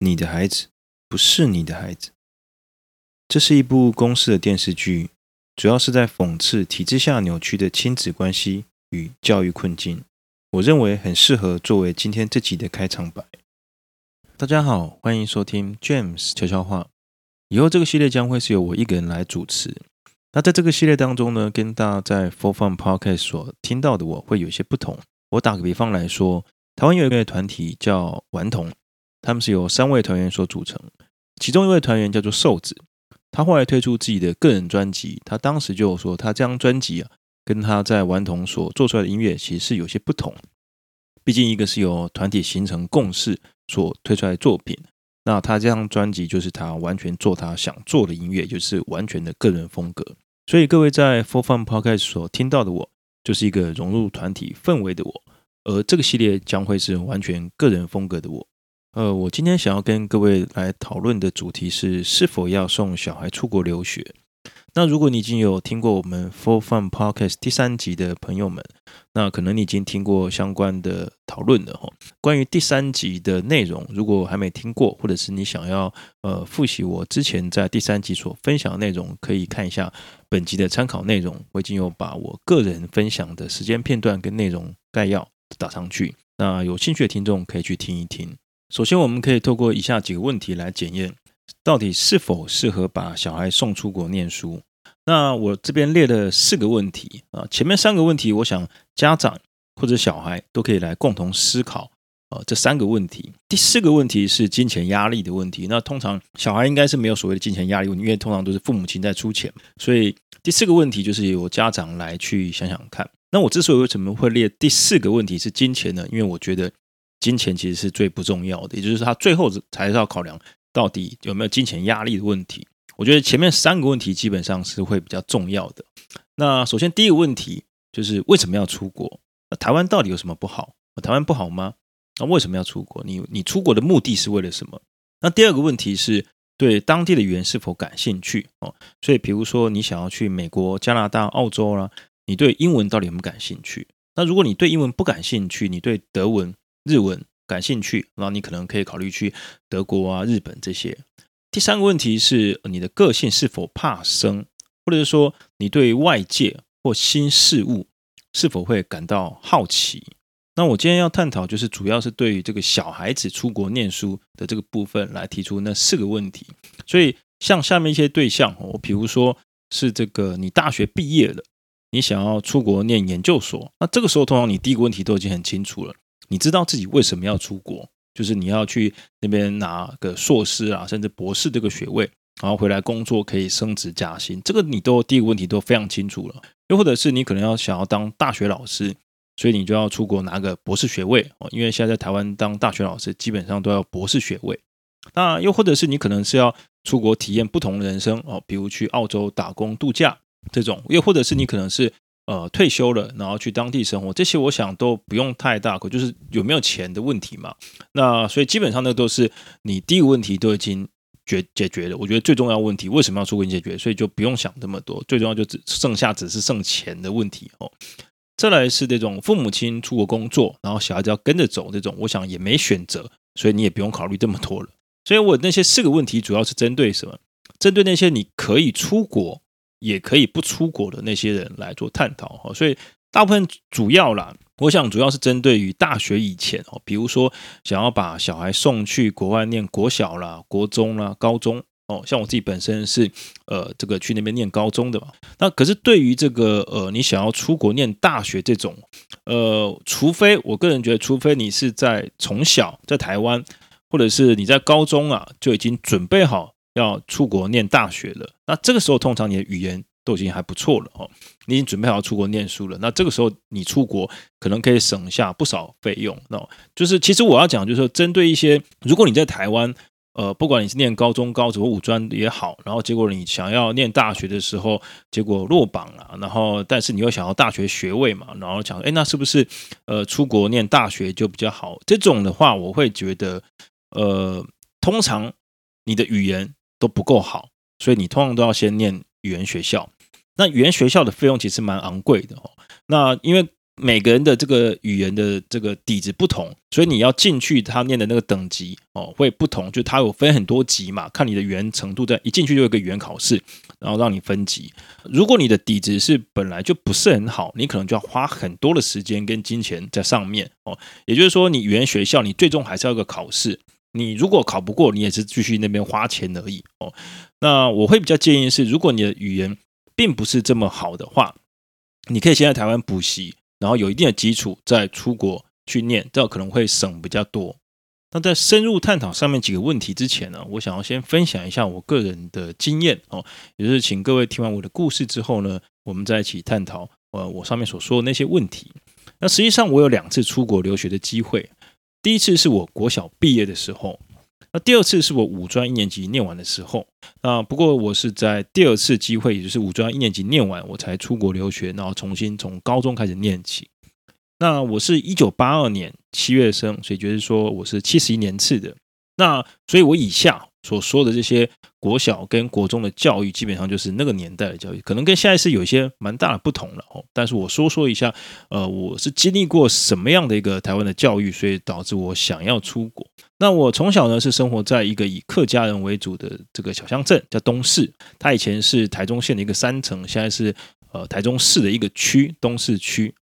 你的孩子不是你的孩子。这是一部公视的电视剧，主要是在讽刺体制下扭曲的亲子关系与教育困境。我认为很适合作为今天这集的开场白。大家好，欢迎收听 James 悄悄话。以后这个系列将会是由我一个人来主持。那在这个系列当中呢，跟大家在 For Fun Podcast 所听到的我会有些不同。我打个比方来说，台湾有一个团体叫顽童，他们是由三位团员所组成，其中一位团员叫做瘦子。他后来推出自己的个人专辑，他当时就说，他这张专辑啊，跟他在顽童所做出来的音乐其实是有些不同。毕竟一个是由团体形成共识所推出来作品，那他这张专辑就是他完全做他想做的音乐，就是完全的个人风格。所以各位在 For Fun Podcast 所听到的我，就是一个融入团体氛围的我，而这个系列将会是完全个人风格的我。呃，我今天想要跟各位来讨论的主题是是否要送小孩出国留学。那如果你已经有听过我们 For Fun Podcast 第三集的朋友们，那可能你已经听过相关的讨论了哈。关于第三集的内容，如果还没听过，或者是你想要呃复习我之前在第三集所分享的内容，可以看一下本集的参考内容。我已经有把我个人分享的时间片段跟内容概要打上去，那有兴趣的听众可以去听一听。首先，我们可以透过以下几个问题来检验，到底是否适合把小孩送出国念书。那我这边列了四个问题啊，前面三个问题，我想家长或者小孩都可以来共同思考啊。这三个问题，第四个问题是金钱压力的问题。那通常小孩应该是没有所谓的金钱压力问题，因为通常都是父母亲在出钱，所以第四个问题就是由家长来去想想看。那我之所以为什么会列第四个问题是金钱呢？因为我觉得。金钱其实是最不重要的，也就是他最后才是要考量到底有没有金钱压力的问题。我觉得前面三个问题基本上是会比较重要的。那首先第一个问题就是为什么要出国？那台湾到底有什么不好？台湾不好吗？那为什么要出国？你你出国的目的是为了什么？那第二个问题是对当地的语言是否感兴趣？哦，所以比如说你想要去美国、加拿大、澳洲啦，你对英文到底有没有感兴趣？那如果你对英文不感兴趣，你对德文日文感兴趣，那你可能可以考虑去德国啊、日本这些。第三个问题是你的个性是否怕生，或者是说你对外界或新事物是否会感到好奇？那我今天要探讨就是主要是对于这个小孩子出国念书的这个部分来提出那四个问题。所以像下面一些对象，我比如说是这个你大学毕业了，你想要出国念研究所，那这个时候通常你第一个问题都已经很清楚了。你知道自己为什么要出国？就是你要去那边拿个硕士啊，甚至博士这个学位，然后回来工作可以升职加薪。这个你都第一个问题都非常清楚了。又或者是你可能要想要当大学老师，所以你就要出国拿个博士学位哦。因为现在在台湾当大学老师基本上都要博士学位。那又或者是你可能是要出国体验不同的人生哦，比如去澳洲打工度假这种。又或者是你可能是。呃，退休了，然后去当地生活，这些我想都不用太大，可就是有没有钱的问题嘛。那所以基本上那都是你第一个问题都已经解解决了。我觉得最重要问题为什么要出国解决，所以就不用想这么多。最重要就只剩下只是剩钱的问题哦。再来是这种父母亲出国工作，然后小孩子要跟着走这种，我想也没选择，所以你也不用考虑这么多了。所以我那些四个问题主要是针对什么？针对那些你可以出国。也可以不出国的那些人来做探讨哈，所以大部分主要啦，我想主要是针对于大学以前哦，比如说想要把小孩送去国外念国小啦、国中啦、高中哦，像我自己本身是呃这个去那边念高中的嘛，那可是对于这个呃你想要出国念大学这种呃，除非我个人觉得，除非你是在从小在台湾，或者是你在高中啊就已经准备好。要出国念大学了，那这个时候通常你的语言都已经还不错了哦，你已经准备好出国念书了。那这个时候你出国可能可以省下不少费用。那就是其实我要讲，就是说针对一些，如果你在台湾，呃，不管你是念高中、高职或五专也好，然后结果你想要念大学的时候，结果落榜了，然后但是你又想要大学学位嘛，然后讲，哎，那是不是呃出国念大学就比较好？这种的话，我会觉得，呃，通常你的语言。都不够好，所以你通常都要先念语言学校。那语言学校的费用其实蛮昂贵的哦。那因为每个人的这个语言的这个底子不同，所以你要进去他念的那个等级哦会不同，就他有分很多级嘛，看你的语言程度，在一进去就有个语言考试，然后让你分级。如果你的底子是本来就不是很好，你可能就要花很多的时间跟金钱在上面哦。也就是说，你语言学校你最终还是要一个考试，你如果考不过，你也是继续那边花钱而已哦。那我会比较建议是，如果你的语言并不是这么好的话，你可以先在台湾补习。然后有一定的基础，再出国去念，这可能会省比较多。那在深入探讨上面几个问题之前呢，我想要先分享一下我个人的经验哦，也就是请各位听完我的故事之后呢，我们再一起探讨呃我上面所说的那些问题。那实际上我有两次出国留学的机会，第一次是我国小毕业的时候。那第二次是我五专一年级念完的时候，那不过我是在第二次机会，也就是五专一年级念完，我才出国留学，然后重新从高中开始念起。那我是一九八二年七月生，所以就是说我是七十一年次的。那所以我以下所说的这些国小跟国中的教育，基本上就是那个年代的教育，可能跟现在是有一些蛮大的不同了哦。但是我说说一下，呃，我是经历过什么样的一个台湾的教育，所以导致我想要出国。那我从小呢是生活在一个以客家人为主的这个小乡镇，叫东势。它以前是台中县的一个山城，现在是呃台中市的一个区，东势区。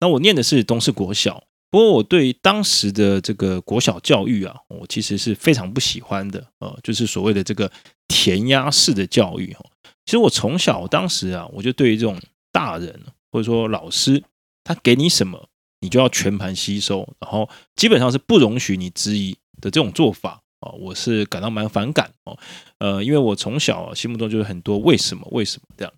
那我念的是东势国小，不过我对当时的这个国小教育啊，我其实是非常不喜欢的，呃，就是所谓的这个填鸭式的教育。其实我从小当时啊，我就对于这种大人或者说老师，他给你什么，你就要全盘吸收，然后基本上是不容许你质疑。的这种做法啊，我是感到蛮反感哦。呃，因为我从小心目中就是很多为什么为什么这样。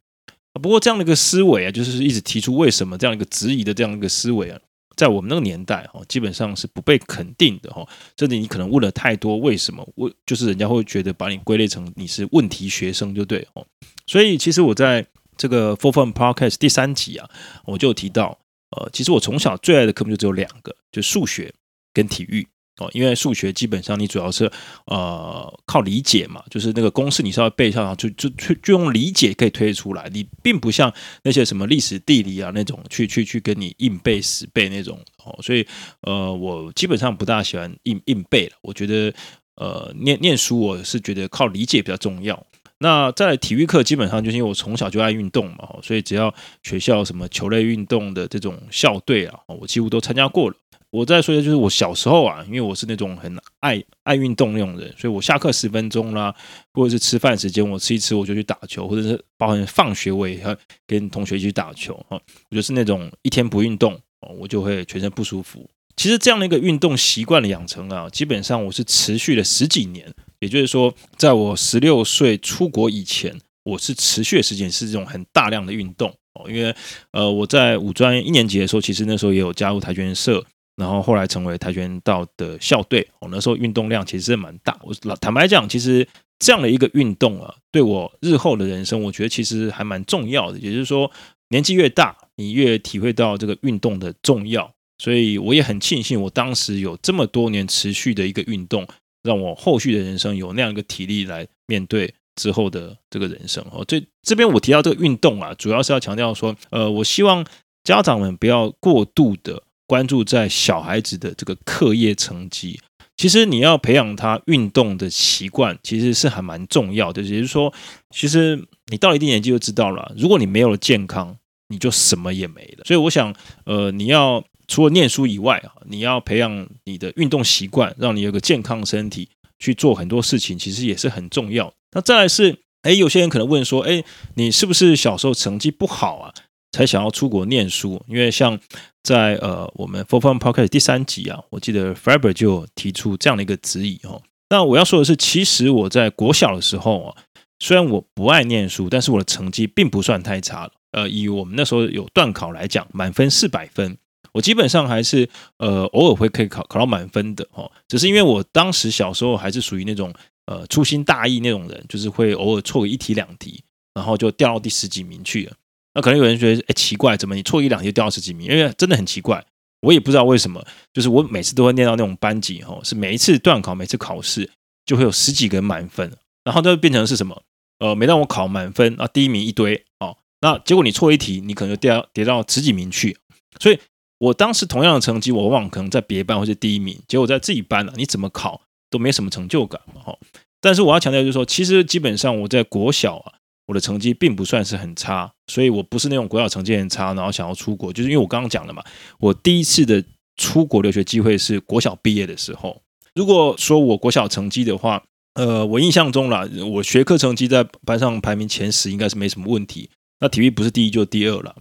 不过这样的一个思维啊，就是一直提出为什么这样一个质疑的这样一个思维啊，在我们那个年代哦，基本上是不被肯定的哦，甚至你可能问了太多为什么，问就是人家会觉得把你归类成你是问题学生就对哦。所以其实我在这个 Four Fun Podcast 第三集啊，我就提到，呃，其实我从小最爱的科目就只有两个，就数学跟体育。哦，因为数学基本上你主要是呃靠理解嘛，就是那个公式你稍微背上，就就就就用理解可以推出来。你并不像那些什么历史地理啊那种去去去跟你硬背死背那种哦。所以呃，我基本上不大喜欢硬硬背了。我觉得呃念念书我是觉得靠理解比较重要。那在体育课基本上就是因为我从小就爱运动嘛，所以只要学校什么球类运动的这种校队啊，我几乎都参加过了。我再说一下，就是我小时候啊，因为我是那种很爱爱运动那种人，所以我下课十分钟啦，或者是吃饭时间，我吃一吃我就去打球，或者是包含放学我也要跟同学一起打球啊。我就是那种一天不运动哦，我就会全身不舒服。其实这样的一个运动习惯的养成啊，基本上我是持续了十几年。也就是说，在我十六岁出国以前，我是持续的时间是这种很大量的运动哦。因为呃，我在五专一年级的时候，其实那时候也有加入跆拳社。然后后来成为跆拳道的校队，我那时候运动量其实是蛮大。我老坦白讲，其实这样的一个运动啊，对我日后的人生，我觉得其实还蛮重要的。也就是说，年纪越大，你越体会到这个运动的重要。所以我也很庆幸，我当时有这么多年持续的一个运动，让我后续的人生有那样一个体力来面对之后的这个人生。哦，这这边我提到这个运动啊，主要是要强调说，呃，我希望家长们不要过度的。关注在小孩子的这个课业成绩，其实你要培养他运动的习惯，其实是还蛮重要的。也就是说，其实你到一定年纪就知道了，如果你没有了健康，你就什么也没了。所以我想，呃，你要除了念书以外啊，你要培养你的运动习惯，让你有个健康身体去做很多事情，其实也是很重要。那再来是，哎，有些人可能问说，哎，你是不是小时候成绩不好啊？才想要出国念书，因为像在呃我们 Full Fun Podcast 第三集啊，我记得 Faber 就提出这样的一个质疑哦。那我要说的是，其实我在国小的时候啊，虽然我不爱念书，但是我的成绩并不算太差了。呃，以我们那时候有段考来讲，满分四百分，我基本上还是呃偶尔会可以考考到满分的哦。只是因为我当时小时候还是属于那种呃粗心大意那种人，就是会偶尔错个一题两题，然后就掉到第十几名去了。那可能有人觉得，哎，奇怪，怎么你错一两题就掉十几名？因为真的很奇怪，我也不知道为什么。就是我每次都会念到那种班级，哈，是每一次段考、每次考试就会有十几个人满分，然后就变成是什么？呃，每当我考满分啊，第一名一堆，哦，那结果你错一题，你可能就掉跌到十几名去。所以我当时同样的成绩，我往往可能在别班或是第一名，结果在自己班啊，你怎么考都没什么成就感，哈。但是我要强调就是说，其实基本上我在国小啊，我的成绩并不算是很差，所以我不是那种国小成绩很差，然后想要出国，就是因为我刚刚讲了嘛，我第一次的出国留学机会是国小毕业的时候。如果说我国小成绩的话，呃，我印象中啦，我学科成绩在班上排名前十，应该是没什么问题。那体育不是第一就是第二了，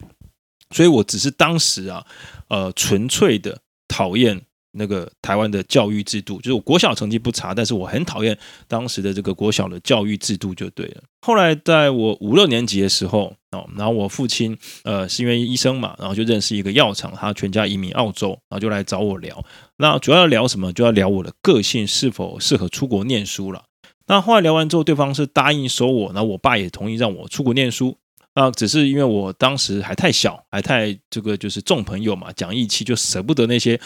所以我只是当时啊，呃，纯粹的讨厌。那个台湾的教育制度，就是我国小成绩不差，但是我很讨厌当时的这个国小的教育制度就对了。后来在我五六年级的时候哦，然后我父亲呃是因为医生嘛，然后就认识一个药厂，他全家移民澳洲，然后就来找我聊。那主要要聊什么？就要聊我的个性是否适合出国念书了。那后来聊完之后，对方是答应收我，然后我爸也同意让我出国念书。啊，只是因为我当时还太小，还太这个就是重朋友嘛，讲义气，就舍不得那些。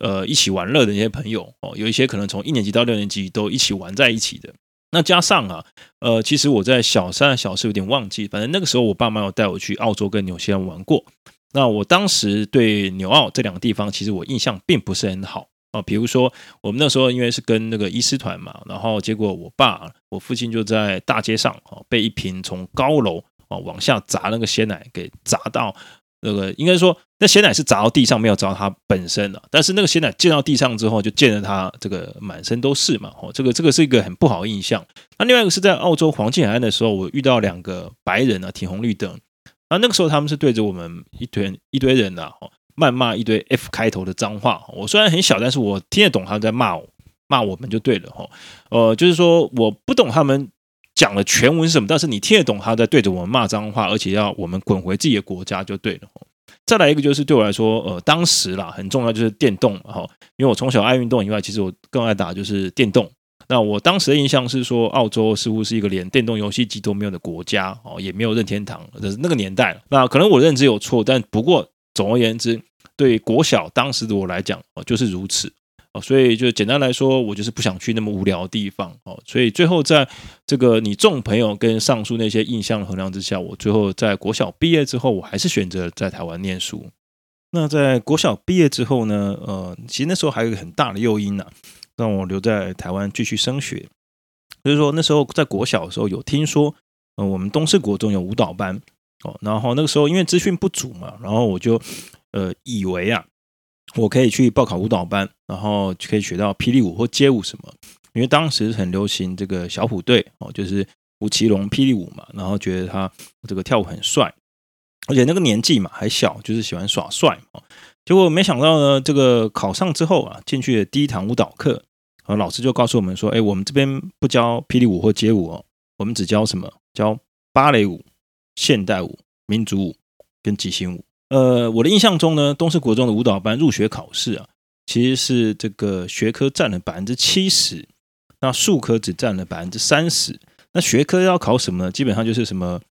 呃，一起玩乐的那些朋友哦，有一些可能从一年级到六年级都一起玩在一起的。那加上啊，呃，其实我在小三、小四有点忘记，反正那个时候我爸妈有带我去澳洲跟纽西兰玩过。那我当时对纽澳这两个地方，其实我印象并不是很好啊。比如说，我们那时候因为是跟那个医师团嘛，然后结果我爸、我父亲就在大街上啊，被一瓶从高楼啊往下砸那个鲜奶给砸到。那个应该说，那鲜奶是砸到地上，没有砸到它本身的。但是那个鲜奶溅到地上之后，就溅得它这个满身都是嘛。哦，这个这个是一个很不好的印象。那另外一个是在澳洲黄金海岸的时候，我遇到两个白人啊，停红绿灯。那那个时候他们是对着我们一堆一堆人呐，哦，谩骂一堆 F 开头的脏话。我虽然很小，但是我听得懂他们在骂我，骂我们就对了。哈，呃，就是说我不懂他们。讲的全文是什么？但是你听得懂他在对着我们骂脏话，而且要我们滚回自己的国家就对了。再来一个就是对我来说，呃，当时啦很重要就是电动哈，因为我从小爱运动以外，其实我更爱打就是电动。那我当时的印象是说，澳洲似乎是一个连电动游戏机都没有的国家哦，也没有任天堂，这是那个年代。那可能我认知有错，但不过总而言之，对国小当时的我来讲，就是如此。哦，所以就简单来说，我就是不想去那么无聊的地方哦。所以最后在这个你众朋友跟上述那些印象衡量之下，我最后在国小毕业之后，我还是选择在台湾念书。那在国小毕业之后呢，呃，其实那时候还有一个很大的诱因呢，让我留在台湾继续升学。就是说那时候在国小的时候有听说，呃，我们东势国中有舞蹈班哦，然后那个时候因为资讯不足嘛，然后我就呃以为啊。我可以去报考舞蹈班，然后就可以学到霹雳舞或街舞什么。因为当时很流行这个小虎队哦，就是吴奇隆霹雳舞嘛，然后觉得他这个跳舞很帅，而且那个年纪嘛还小，就是喜欢耍帅嘛。结果没想到呢，这个考上之后啊，进去的第一堂舞蹈课，啊，老师就告诉我们说：“哎，我们这边不教霹雳舞或街舞哦，我们只教什么？教芭蕾舞、现代舞、民族舞跟即兴舞。”呃，我的印象中呢，东势国中的舞蹈班入学考试啊，其实是这个学科占了百分之七十，那术科只占了百分之三十。那学科要考什么呢？基本上就是什么，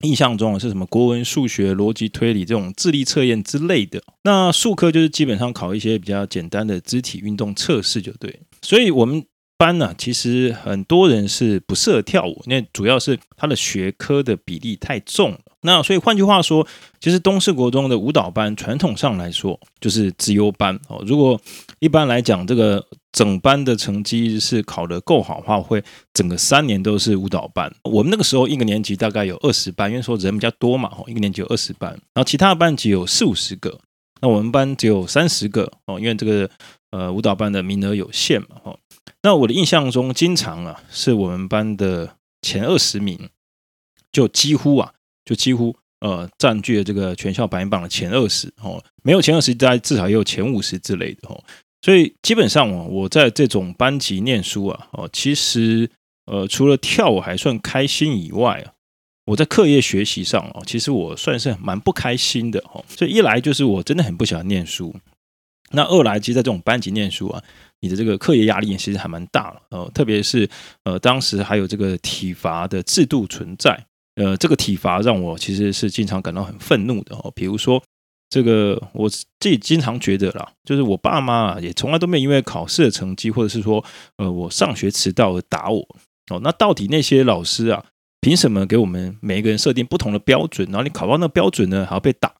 印象中是什么国文、数学、逻辑推理这种智力测验之类的。那术科就是基本上考一些比较简单的肢体运动测试就对。所以我们班呢、其实很多人是不适合跳舞，那主要是他的学科的比例太重。那所以换句话说，其实东四国中的舞蹈班传统上来说就是资优班哦。如果一般来讲，这个整班的成绩是考得够好的话，会整个三年都是舞蹈班。我们那个时候一个年级大概有二十班，因为说人比较多嘛，一个年级有二十班，然后其他的班级有四五十个，那我们班只有三十个哦，因为这个呃舞蹈班的名额有限嘛，哈。那我的印象中，经常啊是我们班的前二十名，就几乎啊。就几乎呃占据了这个全校排行榜的前二十哦，没有前二十，在至少也有前五十之类的哦。所以基本上哦，我在这种班级念书啊哦，其实呃除了跳舞还算开心以外啊，我在课业学习上哦，其实我算是蛮不开心的哦。所以一来就是我真的很不喜欢念书，那二来其实在这种班级念书啊，你的这个课业压力其实还蛮大的哦，特别是呃当时还有这个体罚的制度存在。呃，这个体罚让我其实是经常感到很愤怒的哦。比如说，这个我自己经常觉得啦，就是我爸妈啊，也从来都没有因为考试的成绩，或者是说，呃，我上学迟到而打我哦。那到底那些老师啊，凭什么给我们每一个人设定不同的标准？然后你考到那个标准呢，还要被打？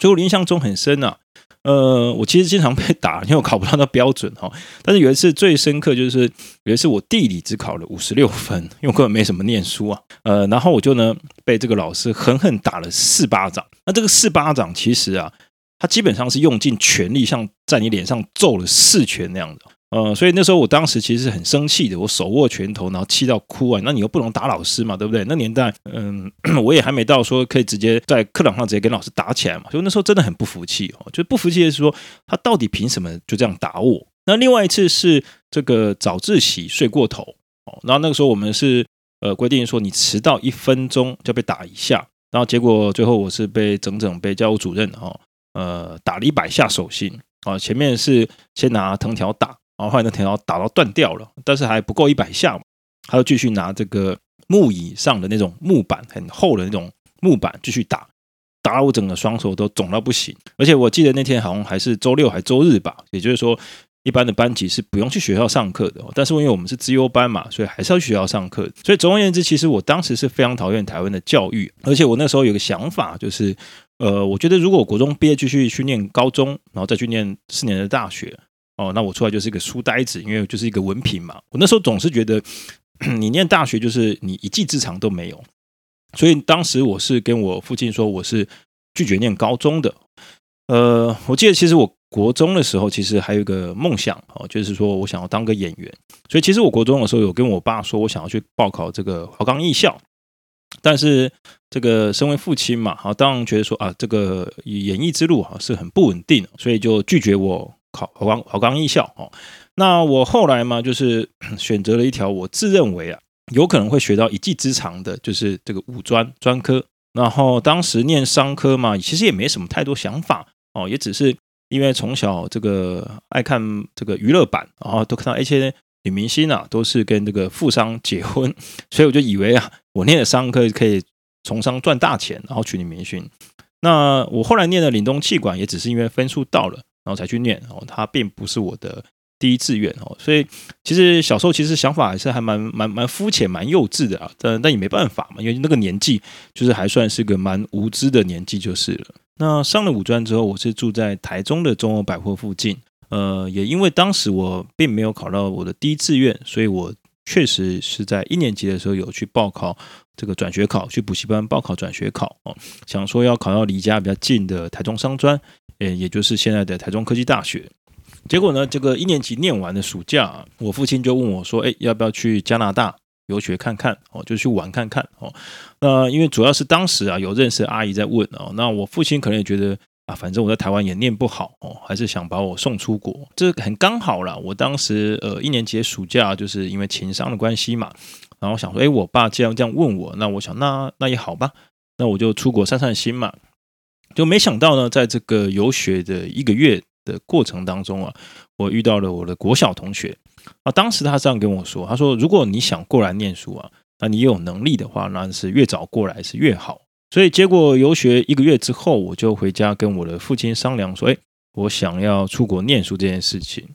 所以我印象中很深啊。呃，我其实经常被打，因为我考不到那标准哈。但是有一次最深刻就是有一次我地理只考了五十六分，因为我根本没什么念书啊。呃，然后我就呢被这个老师狠狠打了四巴掌。那这个四巴掌其实啊，他基本上是用尽全力，像在你脸上揍了四拳那样的。呃，所以那时候我当时其实是很生气的，我手握拳头，然后气到哭啊。那你又不能打老师嘛，对不对？那年代，嗯，我也还没到说可以直接在课堂上直接跟老师打起来嘛。所以那时候真的很不服气哦，就不服气的是说他到底凭什么就这样打我？那另外一次是这个早自习睡过头哦，然后那个时候我们是呃规定说你迟到一分钟就被打一下，然后结果最后我是被整整被教务主任哈呃打了一百下手心啊，前面是先拿藤条打。然后后来那藤条打到断掉了，但是还不够一百下嘛，他就继续拿这个木椅上的那种木板，很厚的那种木板继续打，打到我整个双手都肿到不行。而且我记得那天好像还是周六还周日吧，也就是说一般的班级是不用去学校上课的，但是因为我们是资优班嘛，所以还是要去学校上课。所以总而言之，其实我当时是非常讨厌台湾的教育，而且我那时候有个想法，就是呃，我觉得如果我国中毕业继续去念高中，然后再去念四年的大学。哦，那我出来就是一个书呆子，因为就是一个文凭嘛。我那时候总是觉得，你念大学就是你一技之长都没有，所以当时我是跟我父亲说，我是拒绝念高中的。呃，我记得其实我国中的时候，其实还有一个梦想哦，就是说我想要当个演员。所以其实我国中的时候有跟我爸说，我想要去报考这个华冈艺校，但是这个身为父亲嘛，好，当然觉得说啊，这个演艺之路哈是很不稳定，所以就拒绝我。考华冈华冈艺校哦，那我后来嘛，就是 选择了一条我自认为啊有可能会学到一技之长的，就是这个五专专科。然后当时念商科嘛，其实也没什么太多想法哦，也只是因为从小这个爱看这个娱乐版，然后都看到一些女明星啊都是跟这个富商结婚，所以我就以为啊，我念的商科可以从商赚大钱，然后娶女明星。那我后来念的岭东气管，也只是因为分数到了。然后才去念哦，它并不是我的第一志愿哦，所以其实小时候其实想法还是还蛮蛮蛮肤浅、蛮幼稚的啊，但但也没办法嘛，因为那个年纪就是还算是个蛮无知的年纪就是了。那上了五专之后，我是住在台中的中欧百货附近，呃，也因为当时我并没有考到我的第一志愿，所以我确实是在一年级的时候有去报考这个转学考，去补习班报考转学考哦，想说要考到离家比较近的台中商专。诶，也就是现在的台中科技大学。结果呢，这个一年级念完的暑假，我父亲就问我说：“诶，要不要去加拿大游学看看？哦，就去玩看看哦。”那因为主要是当时啊，有认识阿姨在问哦。那我父亲可能也觉得啊，反正我在台湾也念不好哦，还是想把我送出国。这很刚好啦。我当时呃一年级的暑假，就是因为情商的关系嘛，然后想说：“诶，我爸既然这样问我，那我想那那也好吧，那我就出国散散心嘛。”就没想到呢，在这个游学的一个月的过程当中啊，我遇到了我的国小同学啊。当时他这样跟我说：“他说，如果你想过来念书啊，那你有能力的话，那是越早过来是越好。”所以结果游学一个月之后，我就回家跟我的父亲商量说：“诶，我想要出国念书这件事情。”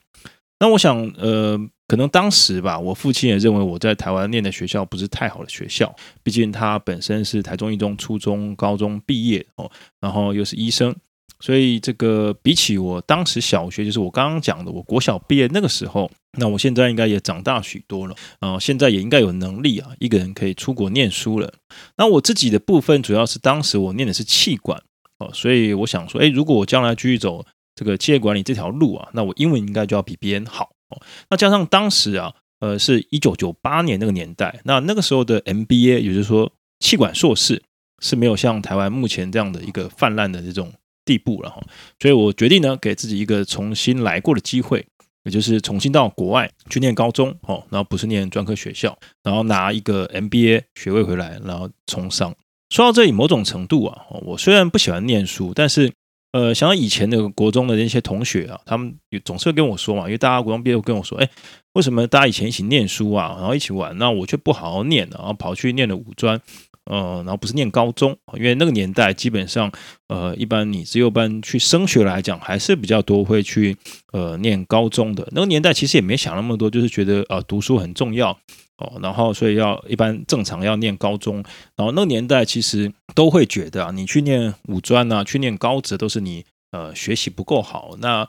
那我想，呃。可能当时吧，我父亲也认为我在台湾念的学校不是太好的学校，毕竟他本身是台中一中初中、高中毕业哦，然后又是医生，所以这个比起我当时小学，就是我刚刚讲的，我国小毕业那个时候，那我现在应该也长大许多了，啊现在也应该有能力啊，一个人可以出国念书了。那我自己的部分主要是当时我念的是气管哦，所以我想说，诶，如果我将来继续走这个企业管理这条路啊，那我英文应该就要比别人好。哦，那加上当时啊，呃，是一九九八年那个年代，那那个时候的 MBA，也就是说，气管硕士是没有像台湾目前这样的一个泛滥的这种地步了哈，所以我决定呢，给自己一个重新来过的机会，也就是重新到国外去念高中哦，然后不是念专科学校，然后拿一个 MBA 学位回来，然后从商。说到这里，某种程度啊，我虽然不喜欢念书，但是。呃，想到以前那个国中的那些同学啊，他们总是会跟我说嘛，因为大家国中毕业会跟我说，哎，为什么大家以前一起念书啊，然后一起玩，那我却不好好念，然后跑去念了五专，呃，然后不是念高中，因为那个年代基本上，呃，一般你只有班去升学来讲，还是比较多会去呃念高中的。那个年代其实也没想那么多，就是觉得，呃，读书很重要。哦，然后所以要一般正常要念高中，然后那个年代其实都会觉得啊，你去念五专啊，去念高职都是你呃学习不够好。那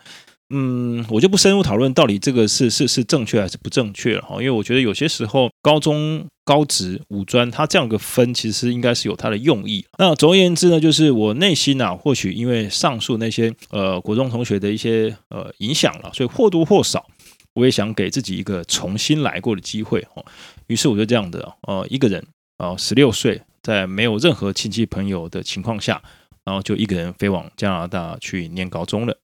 嗯，我就不深入讨论到底这个是是是正确还是不正确了哈，因为我觉得有些时候高中、高职、五专，它这样个分其实应该是有它的用意。那总而言之呢，就是我内心啊，或许因为上述那些呃国中同学的一些呃影响了，所以或多或少，我也想给自己一个重新来过的机会哦。于是我就这样的呃一个人啊，十六岁，在没有任何亲戚朋友的情况下，然后就一个人飞往加拿大去念高中了。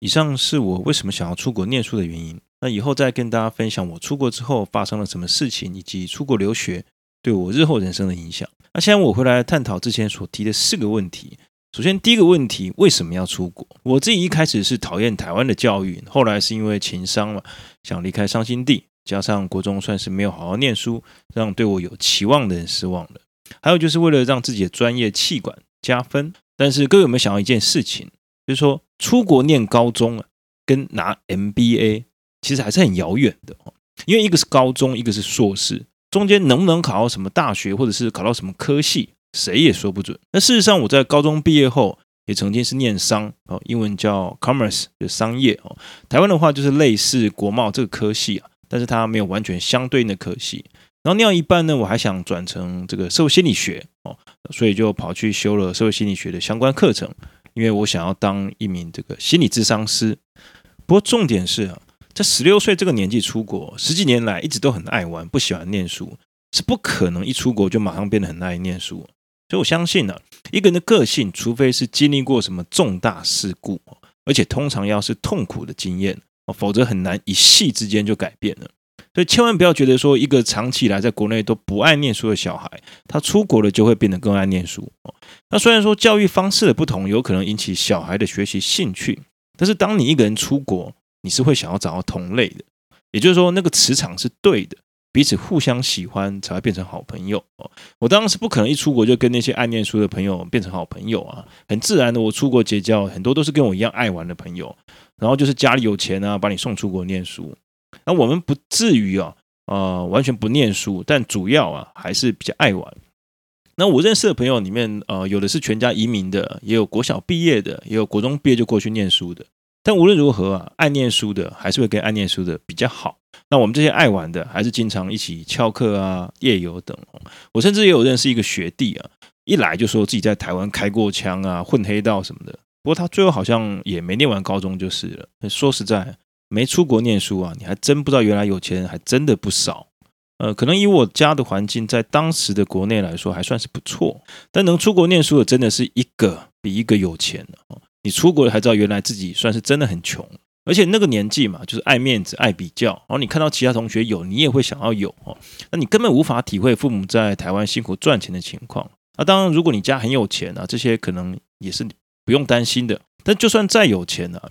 以上是我为什么想要出国念书的原因。那以后再跟大家分享我出国之后发生了什么事情，以及出国留学对我日后人生的影响。那现在我回来探讨之前所提的四个问题。首先，第一个问题，为什么要出国？我自己一开始是讨厌台湾的教育，后来是因为情伤嘛，想离开伤心地，加上国中算是没有好好念书，让对我有期望的人失望了。还有就是为了让自己的专业气管加分。但是各位有没有想到一件事情？就是说，出国念高中啊，跟拿 MBA 其实还是很遥远的哦。因为一个是高中，一个是硕士，中间能不能考到什么大学，或者是考到什么科系，谁也说不准。那事实上，我在高中毕业后，也曾经是念商哦，英文叫 Commerce，就商业哦。台湾的话就是类似国贸这个科系啊，但是它没有完全相对应的科系。然后念到一半呢，我还想转成这个社会心理学哦，所以就跑去修了社会心理学的相关课程。因为我想要当一名这个心理咨商师，不过重点是啊，在十六岁这个年纪出国，十几年来一直都很爱玩，不喜欢念书，是不可能一出国就马上变得很爱念书。所以我相信呢，一个人的个性，除非是经历过什么重大事故，而且通常要是痛苦的经验，否则很难一夕之间就改变了。所以千万不要觉得说，一个长期以来在国内都不爱念书的小孩，他出国了就会变得更爱念书。那虽然说教育方式的不同，有可能引起小孩的学习兴趣，但是当你一个人出国，你是会想要找到同类的，也就是说那个磁场是对的，彼此互相喜欢才会变成好朋友。我当然是不可能一出国就跟那些爱念书的朋友变成好朋友啊，很自然的，我出国结交很多都是跟我一样爱玩的朋友，然后就是家里有钱啊，把你送出国念书。那我们不至于啊，呃，完全不念书，但主要啊还是比较爱玩。那我认识的朋友里面，呃，有的是全家移民的，也有国小毕业的，也有国中毕业就过去念书的。但无论如何啊，爱念书的还是会跟爱念书的比较好。那我们这些爱玩的，还是经常一起翘课啊、夜游等。我甚至也有认识一个学弟啊，一来就说自己在台湾开过枪啊、混黑道什么的。不过他最后好像也没念完高中就是了。说实在，没出国念书啊，你还真不知道原来有钱人还真的不少。呃，可能以我家的环境，在当时的国内来说还算是不错，但能出国念书的真的是一个比一个有钱。你出国了才知道，原来自己算是真的很穷，而且那个年纪嘛，就是爱面子、爱比较。然后你看到其他同学有，你也会想要有哦。那你根本无法体会父母在台湾辛苦赚钱的情况。那当然，如果你家很有钱啊，这些可能也是不用担心的。但就算再有钱啊，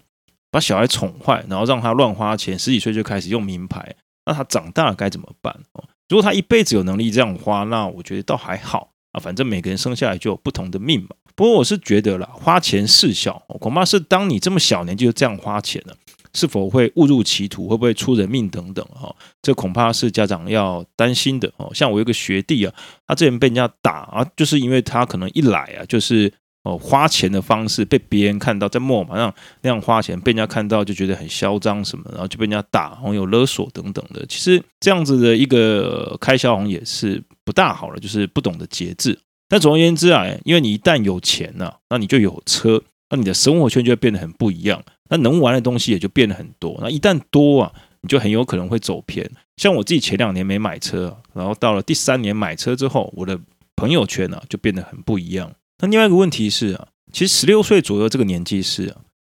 把小孩宠坏，然后让他乱花钱，十几岁就开始用名牌。那他长大了该怎么办？哦如果他一辈子有能力这样花，那我觉得倒还好啊。反正每个人生下来就有不同的命嘛。不过我是觉得啦，花钱事小，恐怕是当你这么小年纪就这样花钱了，是否会误入歧途，会不会出人命等等哈，这恐怕是家长要担心的哦。像我有个学弟啊，他之前被人家打啊，就是因为他可能一来啊，就是。哦，花钱的方式被别人看到，在陌马上那样花钱，被人家看到就觉得很嚣张什么，然后就被人家打，然后有勒索等等的。其实这样子的一个开销好像也是不大好了，就是不懂得节制。但总而言之啊，因为你一旦有钱了，那你就有车，那你的生活圈就会变得很不一样，那能玩的东西也就变得很多。那一旦多啊，你就很有可能会走偏。像我自己前两年没买车，然后到了第三年买车之后，我的朋友圈呢就变得很不一样。那另外一个问题是啊，其实十六岁左右这个年纪是，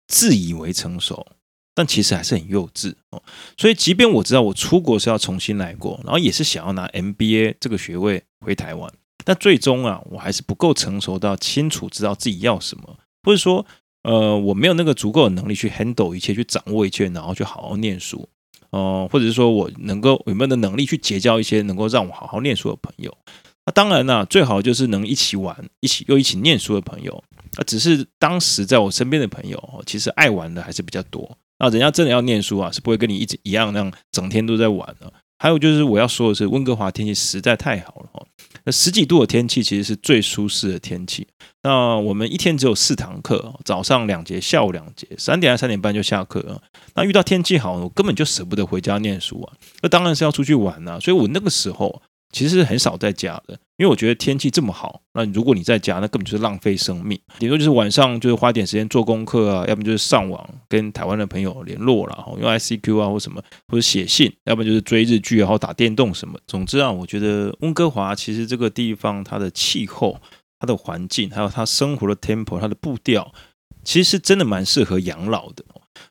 自以为成熟，但其实还是很幼稚哦。所以，即便我知道我出国是要重新来过，然后也是想要拿 MBA 这个学位回台湾，但最终啊，我还是不够成熟到清楚知道自己要什么，或者说，呃，我没有那个足够的能力去 handle 一切，去掌握一切，然后去好好念书哦，或者是说我能够有没有能力去结交一些能够让我好好念书的朋友。那当然啦，最好就是能一起玩、一起又一起念书的朋友。啊，只是当时在我身边的朋友，其实爱玩的还是比较多。那人家真的要念书啊，是不会跟你一直一样那样整天都在玩的。还有就是我要说的是，温哥华天气实在太好了。那十几度的天气其实是最舒适的天气。那我们一天只有四堂课，早上两节，下午两节，三点还三点半就下课了。那遇到天气好，我根本就舍不得回家念书啊。那当然是要出去玩啊。所以我那个时候。其实是很少在家的，因为我觉得天气这么好，那如果你在家，那根本就是浪费生命。顶多就是晚上就是花点时间做功课啊，要不就是上网跟台湾的朋友联络了，用 ICQ 啊或什么，或者写信，要不就是追日剧，然后打电动什么。总之啊，我觉得温哥华其实这个地方它的气候、它的环境，还有它生活的 tempo、它的步调，其实真的蛮适合养老的。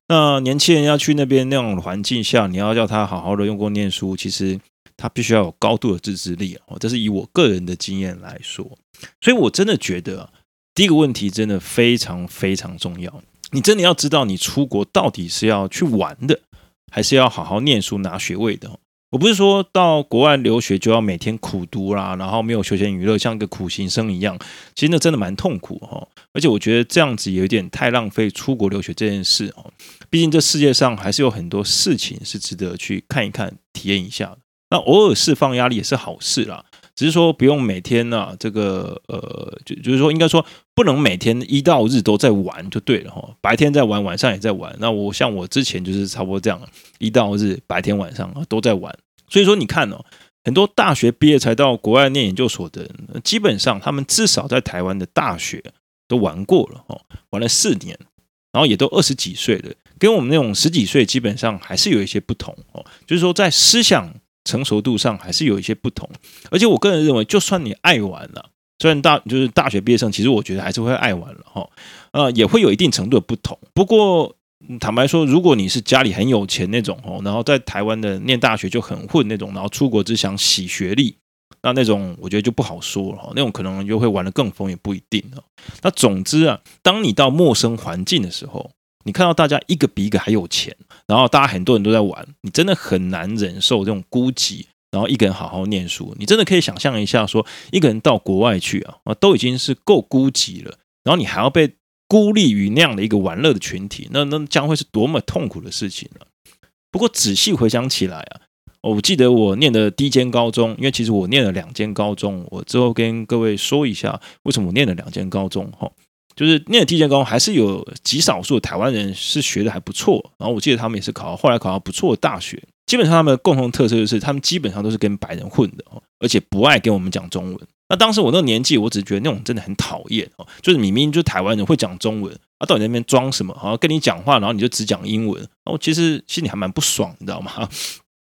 那年轻人要去那边那种环境下，你要叫他好好的用功念书，其实。他必须要有高度的自制力哦，这是以我个人的经验来说，所以我真的觉得第一个问题真的非常非常重要。你真的要知道，你出国到底是要去玩的，还是要好好念书拿学位的？我不是说到国外留学就要每天苦读啦，然后没有休闲娱乐，像一个苦行僧一样。其实那真的蛮痛苦哈，而且我觉得这样子有点太浪费出国留学这件事哦。毕竟这世界上还是有很多事情是值得去看一看、体验一下。那偶尔释放压力也是好事啦，只是说不用每天呢、啊，这个呃，就就是说应该说不能每天一到日都在玩就对了哈，白天在玩，晚上也在玩。那我像我之前就是差不多这样，一到日白天晚上啊都在玩。所以说你看哦，很多大学毕业才到国外念研究所的人，基本上他们至少在台湾的大学都玩过了哦，玩了四年，然后也都二十几岁了，跟我们那种十几岁基本上还是有一些不同哦，就是说在思想。成熟度上还是有一些不同，而且我个人认为，就算你爱玩了，虽然大就是大学毕业生，其实我觉得还是会爱玩了哈，呃，也会有一定程度的不同。不过坦白说，如果你是家里很有钱那种哦，然后在台湾的念大学就很混那种，然后出国只想洗学历，那那种我觉得就不好说了哈，那种可能就会玩得更疯也不一定。那总之啊，当你到陌生环境的时候，你看到大家一个比一个还有钱，然后大家很多人都在玩，你真的很难忍受这种孤寂。然后一个人好好念书，你真的可以想象一下，说一个人到国外去啊，啊，都已经是够孤寂了，然后你还要被孤立于那样的一个玩乐的群体，那那将会是多么痛苦的事情呢？不过仔细回想起来啊，我记得我念的第一间高中，因为其实我念了两间高中，我之后跟各位说一下为什么我念了两间高中哈。就是念的第一间高中，还是有极少数的台湾人是学的还不错。然后我记得他们也是考，后来考到不错的大学。基本上他们的共同特色就是，他们基本上都是跟白人混的哦，而且不爱跟我们讲中文。那当时我那个年纪，我只觉得那种真的很讨厌哦，就是明明就是台湾人会讲中文，啊，到你那边装什么？好像跟你讲话，然后你就只讲英文。然后其实心里还蛮不爽，你知道吗？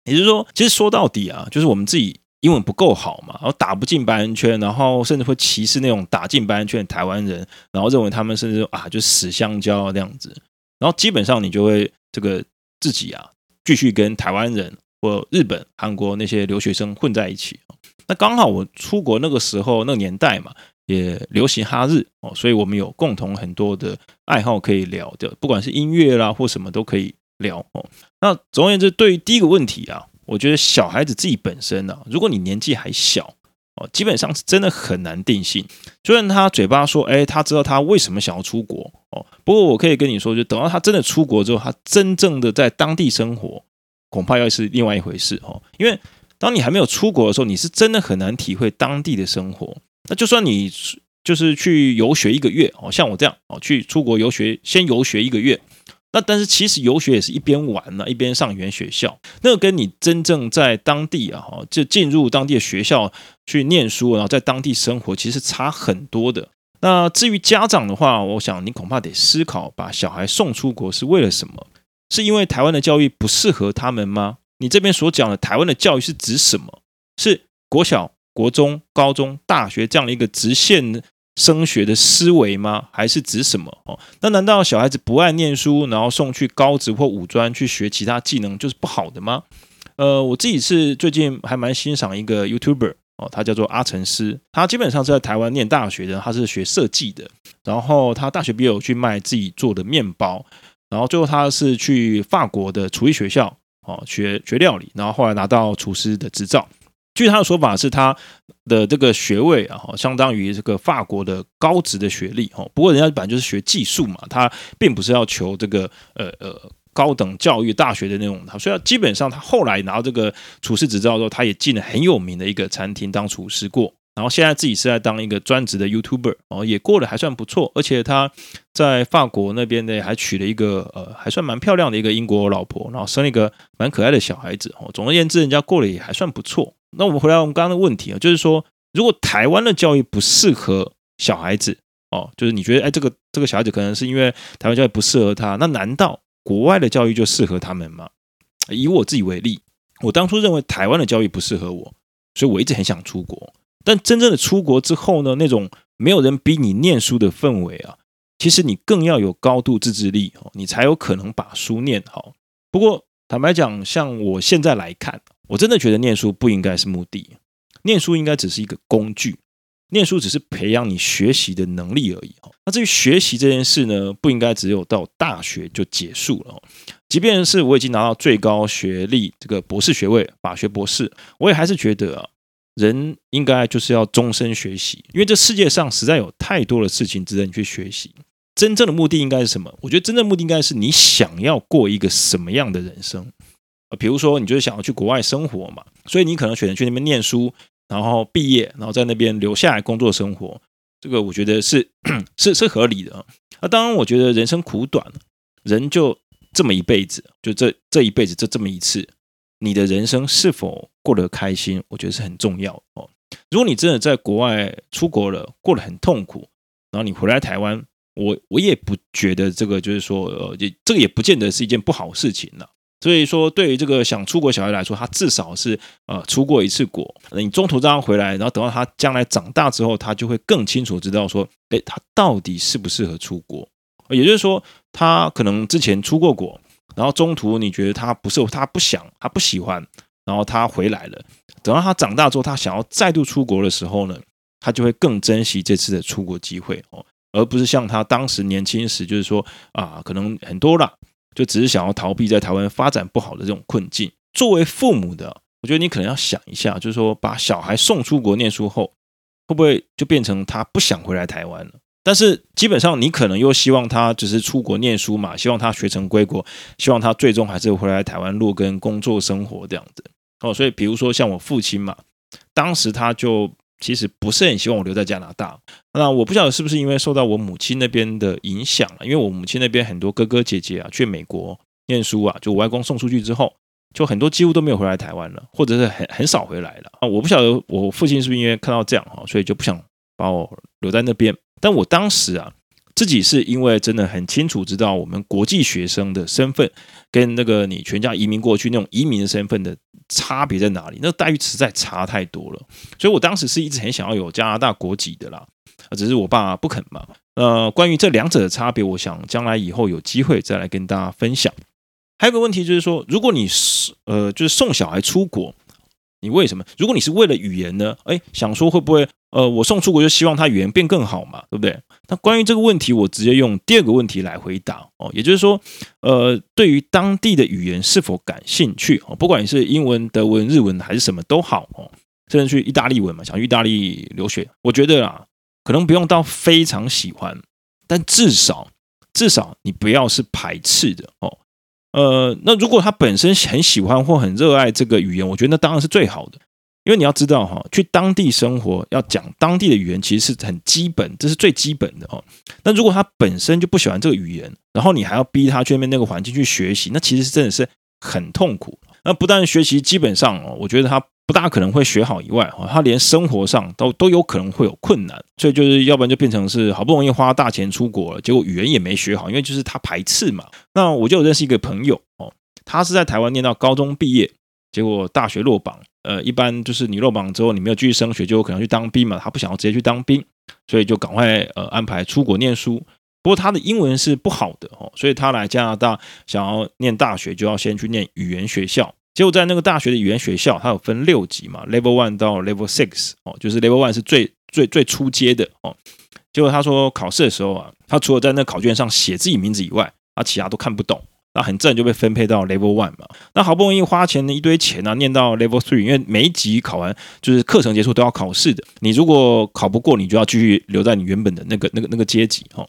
也就是说，其实说到底啊，就是我们自己。英文不够好嘛，然后打不进白人圈，然后甚至会歧视那种打进白人圈的台湾人，然后认为他们甚至啊就死香蕉这样子，然后基本上你就会这个自己啊继续跟台湾人或日本、韩国那些留学生混在一起。那刚好我出国那个时候那个年代嘛，也流行哈日哦，所以我们有共同很多的爱好可以聊的，不管是音乐啦或什么都可以聊哦。那总而言之，对于第一个问题啊。我觉得小孩子自己本身呢、如果你年纪还小哦，基本上是真的很难定性。就算他嘴巴说，哎，他知道他为什么想要出国哦，不过我可以跟你说，就等到他真的出国之后，他真正的在当地生活，恐怕又是另外一回事哦。因为当你还没有出国的时候，你是真的很难体会当地的生活。那就算你就是去游学一个月哦，像我这样哦，去出国游学，先游学一个月。那但是其实游学也是一边玩呢、一边上语言学校，那个跟你真正在当地啊，哈，就进入当地的学校去念书，然后在当地生活，其实差很多的。那至于家长的话，我想你恐怕得思考，把小孩送出国是为了什么？是因为台湾的教育不适合他们吗？你这边所讲的台湾的教育是指什么？是国小、国中、高中、大学这样的一个直线升学的思维吗？还是指什么？哦，那难道小孩子不爱念书，然后送去高职或五专去学其他技能就是不好的吗？呃，我自己是最近还蛮欣赏一个 YouTuber 哦，他叫做阿成师，他基本上是在台湾念大学的，他是学设计的，然后他大学毕业有去卖自己做的面包，然后最后他是去法国的厨艺学校哦学学料理，然后后来拿到厨师的执照。据他的说法，是他的这个学位啊，相当于这个法国的高职的学历哦。不过人家本来就是学技术嘛，他并不是要求这个呃呃高等教育大学的那种。所以基本上他后来拿到这个厨师执照之后，他也进了很有名的一个餐厅当厨师过然后现在自己是在当一个专职的 YouTuber 哦，也过得还算不错，而且他在法国那边呢还娶了一个呃还算蛮漂亮的一个英国老婆，然后生了一个蛮可爱的小孩子哦。总而言之，人家过得也还算不错。那我们回来我们刚刚的问题啊，就是说，如果台湾的教育不适合小孩子哦，就是你觉得哎这个这个小孩子可能是因为台湾教育不适合他，那难道国外的教育就适合他们吗？以我自己为例，我当初认为台湾的教育不适合我，所以我一直很想出国。但真正的出国之后呢，那种没有人逼你念书的氛围啊，其实你更要有高度自制力哦，你才有可能把书念好。不过坦白讲，像我现在来看，我真的觉得念书不应该是目的，念书应该只是一个工具，念书只是培养你学习的能力而已。那至于学习这件事呢，不应该只有到大学就结束了。即便是我已经拿到最高学历这个博士学位，法学博士，我也还是觉得啊。人应该就是要终身学习，因为这世界上实在有太多的事情值得你去学习。真正的目的应该是什么？我觉得真正目的应该是你想要过一个什么样的人生啊？比如说，你就是想要去国外生活嘛，所以你可能选择去那边念书，然后毕业，然后在那边留下来工作生活。这个我觉得是是是合理的。那当然，我觉得人生苦短，人就这么一辈子，就这这一辈子就这么一次。你的人生是否过得开心？我觉得是很重要哦。如果你真的在国外出国了，过得很痛苦，然后你回来台湾，我我也不觉得这个就是说，呃，这这个也不见得是一件不好事情了。所以说，对于这个想出国小孩来说，他至少是呃出过一次国。你中途这样回来，然后等到他将来长大之后，他就会更清楚知道说，诶，他到底适不适合出国。也就是说，他可能之前出过国。然后中途你觉得他不是，他不想，他不喜欢，然后他回来了。等到他长大之后，他想要再度出国的时候呢，他就会更珍惜这次的出国机会哦，而不是像他当时年轻时，就是说啊，可能很多啦，就只是想要逃避在台湾发展不好的这种困境。作为父母的，我觉得你可能要想一下，就是说把小孩送出国念书后，会不会就变成他不想回来台湾了？但是基本上，你可能又希望他只是出国念书嘛，希望他学成归国，希望他最终还是回来台湾落根工作生活这样子哦。所以，比如说像我父亲嘛，当时他就其实不是很希望我留在加拿大。那我不晓得是不是因为受到我母亲那边的影响了，因为我母亲那边很多哥哥姐姐啊去美国念书啊，就我外公送出去之后，就很多几乎都没有回来台湾了，或者是很很少回来了啊。我不晓得我父亲是不是因为看到这样哈，所以就不想把我留在那边。但我当时啊，自己是因为真的很清楚知道我们国际学生的身份跟那个你全家移民过去那种移民的身份的差别在哪里？那待遇实在差太多了。所以我当时是一直很想要有加拿大国籍的啦，只是我爸不肯嘛。呃，关于这两者的差别，我想将来以后有机会再来跟大家分享。还有个问题就是说，如果你是呃，就是送小孩出国，你为什么？如果你是为了语言呢？哎，想说会不会？呃，我送出国就希望他语言变更好嘛，对不对？那关于这个问题，我直接用第二个问题来回答哦，也就是说，呃，对于当地的语言是否感兴趣哦？不管你是英文、德文、日文还是什么都好哦，甚至去意大利文嘛，想去意大利留学，我觉得啊，可能不用到非常喜欢，但至少至少你不要是排斥的哦。呃，那如果他本身很喜欢或很热爱这个语言，我觉得那当然是最好的。因为你要知道哈，去当地生活要讲当地的语言，其实是很基本，这是最基本的哦。那如果他本身就不喜欢这个语言，然后你还要逼他去那边那个环境去学习，那其实真的是很痛苦。那不但学习基本上哦，我觉得他不大可能会学好以外，哈，他连生活上都都有可能会有困难。所以就是要不然就变成是好不容易花大钱出国了，结果语言也没学好，因为就是他排斥嘛。那我就认识一个朋友哦，他是在台湾念到高中毕业，结果大学落榜。呃，一般就是你落榜之后，你没有继续升学，就有可能去当兵嘛。他不想要直接去当兵，所以就赶快呃安排出国念书。不过他的英文是不好的哦，所以他来加拿大想要念大学，就要先去念语言学校。结果在那个大学的语言学校，它有分六级嘛，Level One 到 Level Six 哦，就是 Level One 是最最最初阶的哦。结果他说考试的时候啊，他除了在那考卷上写自己名字以外，他其他都看不懂。那很自然就被分配到 Level One 嘛。那好不容易花钱的一堆钱啊，念到 Level Three，因为每一级考完就是课程结束都要考试的。你如果考不过，你就要继续留在你原本的那个那个那个阶级哈。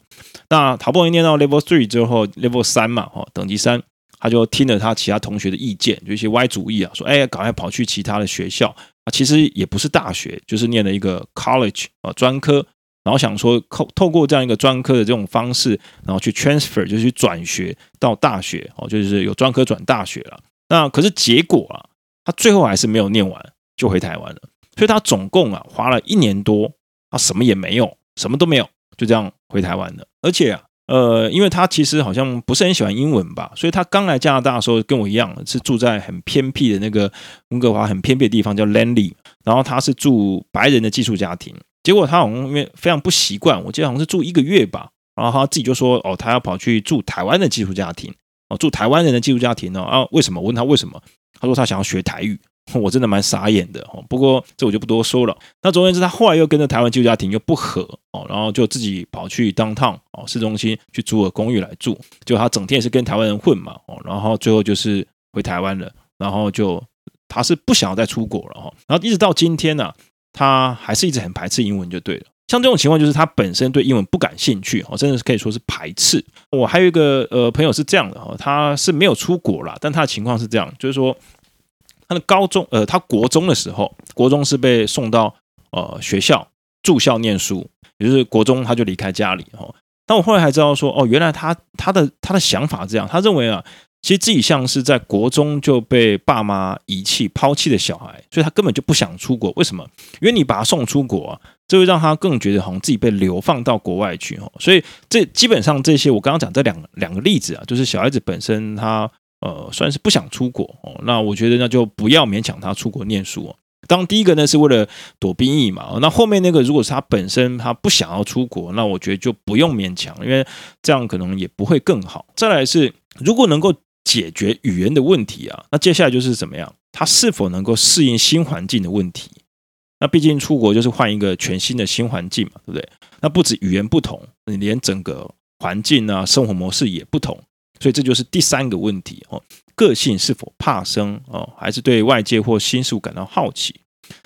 那好不容易念到 Level Three 之后，Level 三嘛哈，等级三，他就听了他其他同学的意见，就一些歪主意啊，说哎，赶快跑去其他的学校啊，其实也不是大学，就是念了一个 college 啊专科，然后想说透透过这样一个专科的这种方式，然后去 transfer 就是去转学到大学哦，就是有专科转大学了。那可是结果啊，他最后还是没有念完就回台湾了，所以他总共啊花了一年多，他什么也没有，什么都没有，就这样回台湾了。而且啊，呃，因为他其实好像不是很喜欢英文吧，所以他刚来加拿大的时候跟我一样，是住在很偏僻的那个温哥华很偏僻的地方叫 Langley，然后他是住白人的寄宿家庭。结果他好像因为非常不习惯，我记得好像是住一个月吧，然后他自己就说哦，他要跑去住台湾的寄宿家庭。哦，住台湾人的寄宿家庭呢？啊，为什么？我问他为什么？他说他想要学台语。我真的蛮傻眼的。哦，不过这我就不多说了。那总而言之，他后来又跟着台湾旧家庭又不和哦，然后就自己跑去当趟哦，市中心去租了公寓来住。就他整天也是跟台湾人混嘛哦，然后最后就是回台湾了。然后就他是不想要再出国了哈。然后一直到今天呢，他还是一直很排斥英文就对了。像这种情况，就是他本身对英文不感兴趣，哦，真的是可以说是排斥。我还有一个呃朋友是这样的哈，他是没有出国啦，但他的情况是这样，就是说他的高中呃，他国中的时候，国中是被送到呃学校住校念书，也就是国中他就离开家里哈。那我后来还知道说，哦，原来他他的他的想法这样，他认为啊。其实自己像是在国中就被爸妈遗弃、抛弃的小孩，所以他根本就不想出国。为什么？因为你把他送出国啊，这会让他更觉得好像自己被流放到国外去哦。所以这基本上这些我刚刚讲这两两个例子啊，就是小孩子本身他呃算是不想出国哦。那我觉得那就不要勉强他出国念书哦。当第一个呢是为了躲兵役嘛，那后面那个如果是他本身他不想要出国，那我觉得就不用勉强，因为这样可能也不会更好。再来是如果能够。解决语言的问题啊，那接下来就是怎么样？他是否能够适应新环境的问题？那毕竟出国就是换一个全新的新环境嘛，对不对？那不止语言不同，你连整个环境啊、生活模式也不同，所以这就是第三个问题哦。个性是否怕生哦，还是对外界或新事物感到好奇？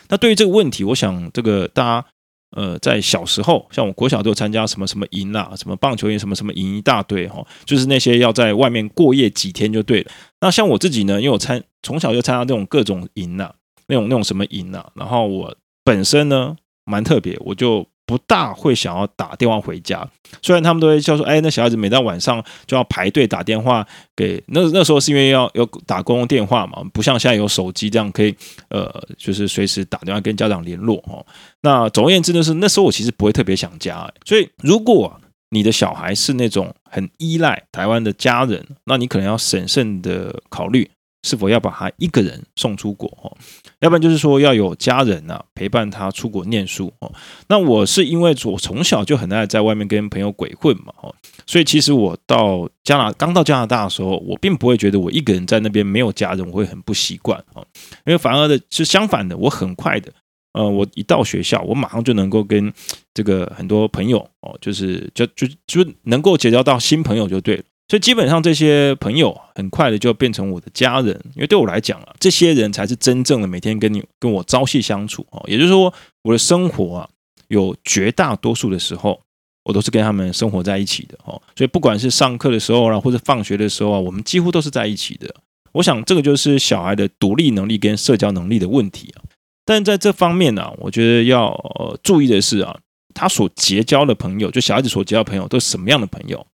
那对于这个问题，我想这个大家。呃，在小时候，像我国小都参加什么什么营啦，什么棒球营，什么什么营一大堆哈，就是那些要在外面过夜几天就对了。那像我自己呢，因为我参从小就参加这种各种营啦，那种那种什么营啦，然后我本身呢蛮特别，我就。不大会想要打电话回家，虽然他们都会叫说：“哎，那小孩子每到晚上就要排队打电话给那那时候是因为要要打公共电话嘛，不像现在有手机这样可以呃，就是随时打电话跟家长联络哦。那总而言之，就是那时候我其实不会特别想家，所以如果你的小孩是那种很依赖台湾的家人，那你可能要审慎的考虑。是否要把他一个人送出国哦？要不然就是说要有家人呐陪伴他出国念书哦。那我是因为我从小就很爱在外面跟朋友鬼混嘛哦，所以其实我到加拿刚到加拿大的时候，我并不会觉得我一个人在那边没有家人，我会很不习惯哦。因为反而的是相反的，我很快的，呃，我一到学校，我马上就能够跟这个很多朋友哦，就是就就就能够结交到新朋友就对了。所以基本上这些朋友很快的就变成我的家人，因为对我来讲啊，这些人才是真正的每天跟你跟我朝夕相处哦。也就是说，我的生活啊，有绝大多数的时候，我都是跟他们生活在一起的哦。所以不管是上课的时候啊，或者放学的时候啊，我们几乎都是在一起的。我想这个就是小孩的独立能力跟社交能力的问题啊。但在这方面呢，我觉得要，注意的是啊，他所结交的朋友，就小孩子所结交的朋友都是什么样的朋友？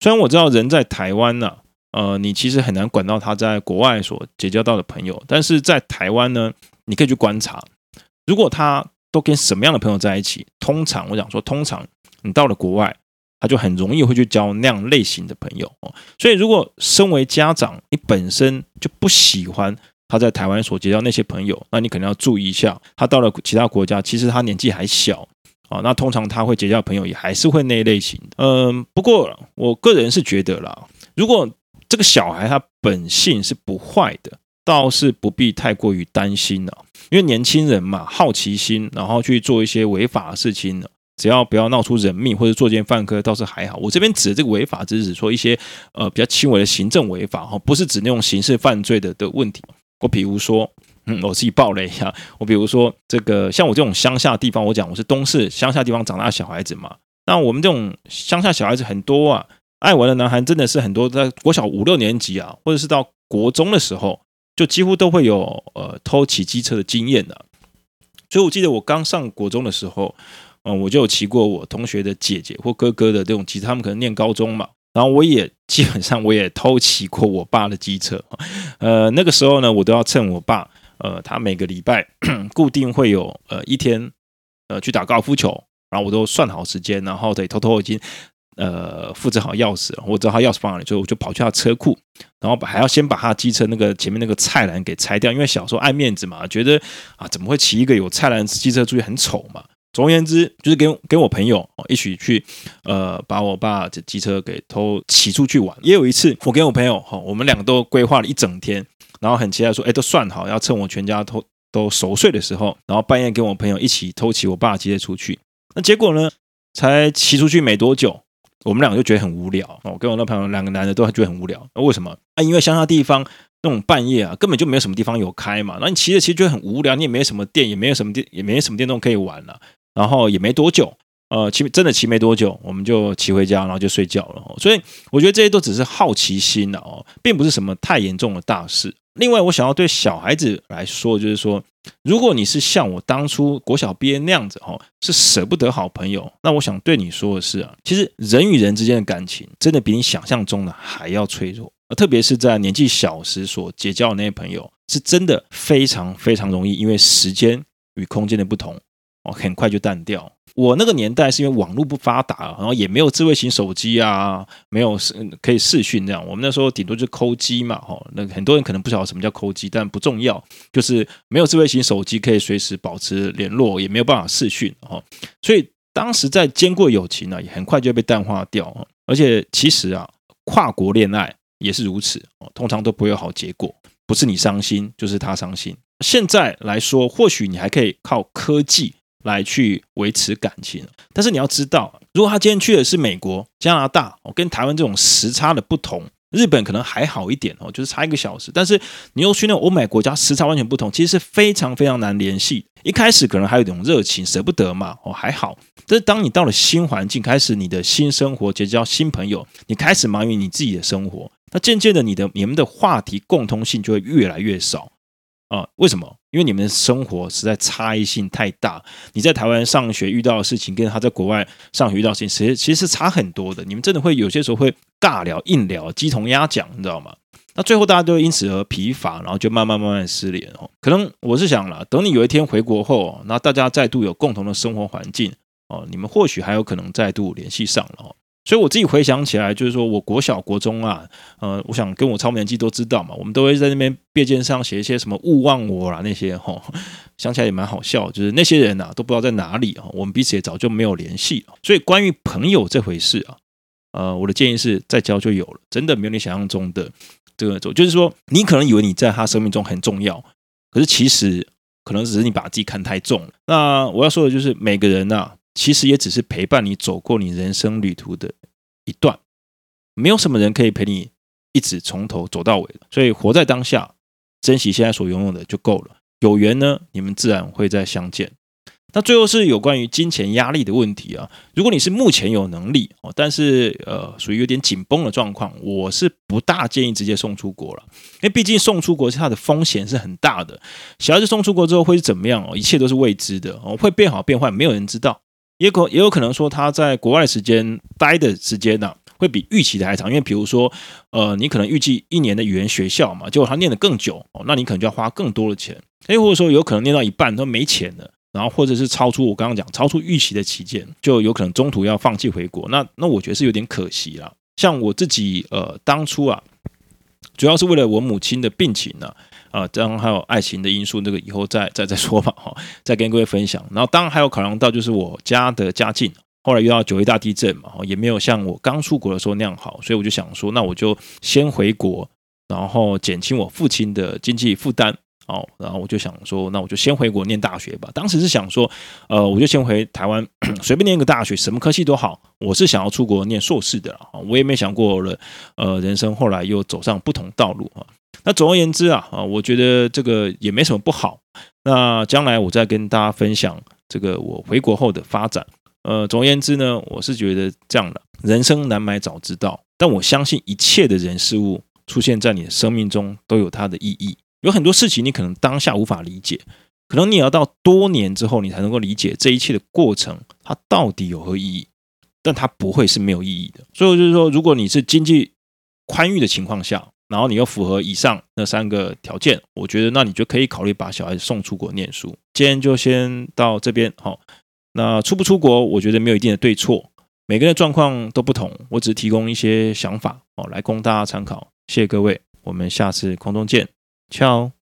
虽然我知道人在台湾呢，呃，你其实很难管到他在国外所结交到的朋友，但是在台湾呢，你可以去观察，如果他都跟什么样的朋友在一起，通常我想说，通常你到了国外，他就很容易会去交那样类型的朋友哦。所以，如果身为家长，你本身就不喜欢他在台湾所结交那些朋友，那你可能要注意一下，他到了其他国家，其实他年纪还小。啊，那通常他会结交朋友也还是会那一类型的。嗯，不过我个人是觉得啦，如果这个小孩他本性是不坏的，倒是不必太过于担心了。因为年轻人嘛，好奇心，然后去做一些违法的事情呢，只要不要闹出人命或者作奸犯科，倒是还好。我这边指的这个违法，只是指说一些呃比较轻微的行政违法哈，不是指那种刑事犯罪的的问题。我比如说。嗯，我自己爆雷一下。我比如说这个，像我这种乡下地方，我讲我是东势乡下地方长大的小孩子嘛。那我们这种乡下小孩子很多啊，爱玩的男孩真的是很多，在国小五六年级啊，或者是到国中的时候，就几乎都会有呃偷骑机车的经验的。所以我记得我刚上国中的时候，嗯，我就有骑过我同学的姐姐或哥哥的这种机车，他们可能念高中嘛。然后我也基本上我也偷骑过我爸的机车，呃，那个时候呢，我都要趁我爸，呃，他每个礼拜 固定会有呃一天，呃，去打高尔夫球，然后我都算好时间，然后得偷偷已经呃复制好钥匙，我知道他钥匙放哪里，所以我就跑去他车库，然后还要先把他机车那个前面那个菜篮给拆掉，因为小时候爱面子嘛，觉得啊怎么会骑一个有菜篮机车出去很丑嘛。总而言之，就是跟跟我朋友一起去，呃，把我爸的机车给偷骑出去玩。也有一次，我跟我朋友哈，我们两个都规划了一整天，然后很期待说，哎，都算好要趁我全家都都熟睡的时候，然后半夜跟我朋友一起偷骑我爸的机车出去。那结果呢，才骑出去没多久，我们两个就觉得很无聊。我跟我那朋友两个男的都觉得很无聊。那为什么？啊，因为乡下地方那种半夜啊，根本就没有什么地方有开嘛。那你骑着骑着就很无聊，你也没什么电，也没有什么电，也没什么电动可以玩了。然后也没多久，呃，骑真的骑没多久，我们就骑回家，然后就睡觉了。所以我觉得这些都只是好奇心了哦，并不是什么太严重的大事。另外，我想要对小孩子来说，就是说，如果你是像我当初国小毕业那样子哦，是舍不得好朋友，那我想对你说的是啊，其实人与人之间的感情，真的比你想象中的还要脆弱，特别是在年纪小时所结交的那些朋友，是真的非常非常容易，因为时间与空间的不同。哦很快就淡掉。我那个年代是因为网络不发达，然后也没有智慧型手机啊，没有视可以视讯这样。我们那时候顶多就是抠机嘛，哈。那很多人可能不晓得什么叫抠机，但不重要，就是没有智慧型手机可以随时保持联络，也没有办法视讯，哈。所以当时在坚固友情呢，也很快就被淡化掉。而且其实啊，跨国恋爱也是如此哦，通常都不会有好结果，不是你伤心，就是他伤心。现在来说，或许你还可以靠科技。来去维持感情，但是你要知道，如果他今天去的是美国、加拿大哦，跟台湾这种时差的不同，日本可能还好一点哦，就是差一个小时。但是你又去那种欧美国家，时差完全不同，其实是非常非常难联系。一开始可能还有一种热情，舍不得嘛哦，还好。但是当你到了新环境，开始你的新生活，结交新朋友，你开始忙于你自己的生活，那渐渐的，你的你们的话题共通性就会越来越少。啊，为什么？因为你们的生活实在差异性太大。你在台湾上学遇到的事情，跟他在国外上学遇到的事情，其实其实是差很多的。你们真的会有些时候会尬聊、硬聊、鸡同鸭讲，你知道吗？那最后大家都因此而疲乏，然后就慢慢慢慢失联哦。可能我是想了，等你有一天回国后，那大家再度有共同的生活环境哦，你们或许还有可能再度联系上了。所以我自己回想起来，就是说我国小、国中啊，呃，我想跟我超年纪都知道嘛，我们都会在那边便签上写一些什么勿忘我啦那些哈，想起来也蛮好笑，就是那些人呐、啊、都不知道在哪里啊，我们彼此也早就没有联系。所以关于朋友这回事啊，呃，我的建议是再交就有了，真的没有你想象中的这个，就是说你可能以为你在他生命中很重要，可是其实可能只是你把自己看太重了。那我要说的就是每个人呐、啊。其实也只是陪伴你走过你人生旅途的一段，没有什么人可以陪你一直从头走到尾，所以活在当下，珍惜现在所拥有的就够了。有缘呢，你们自然会再相见。那最后是有关于金钱压力的问题啊。如果你是目前有能力哦，但是呃属于有点紧绷的状况，我是不大建议直接送出国了，因为毕竟送出国它的风险是很大的。小孩子送出国之后会是怎么样哦？一切都是未知的哦，会变好变坏，没有人知道。也可也有可能说他在国外时间待的时间呢、会比预期的还长。因为比如说，呃，你可能预计一年的语言学校嘛，结果他念得更久，那你可能就要花更多的钱。诶，或者说有可能念到一半都没钱了，然后或者是超出我刚刚讲超出预期的期间，就有可能中途要放弃回国。那那我觉得是有点可惜啦。像我自己呃当初啊，主要是为了我母亲的病情呢、啊，当然还有爱情的因素，那个以后再再再说吧，哈，再跟各位分享。然后当然还有考量到就是我家的家境，后来遇到九一大地震嘛，也没有像我刚出国的时候那样好，所以我就想说，那我就先回国，然后减轻我父亲的经济负担。哦，然后我就想说，那我就先回国念大学吧。当时是想说，呃，我就先回台湾，随便念个大学，什么科系都好。我是想要出国念硕士的啊，我也没想过了，呃，人生后来又走上不同道路啊。那总而言之啊，啊，我觉得这个也没什么不好。那将来我再跟大家分享这个我回国后的发展。呃，总而言之呢，我是觉得这样的，人生难买早知道。但我相信一切的人事物出现在你的生命中都有它的意义。有很多事情你可能当下无法理解，可能你也要到多年之后，你才能够理解这一切的过程，它到底有何意义。但它不会是没有意义的。所以就是说，如果你是经济宽裕的情况下，然后你又符合以上那三个条件，我觉得那你就可以考虑把小孩子送出国念书。今天就先到这边，好。那出不出国，我觉得没有一定的对错，每个人的状况都不同，我只提供一些想法哦，来供大家参考。谢谢各位，我们下次空中见，ciao。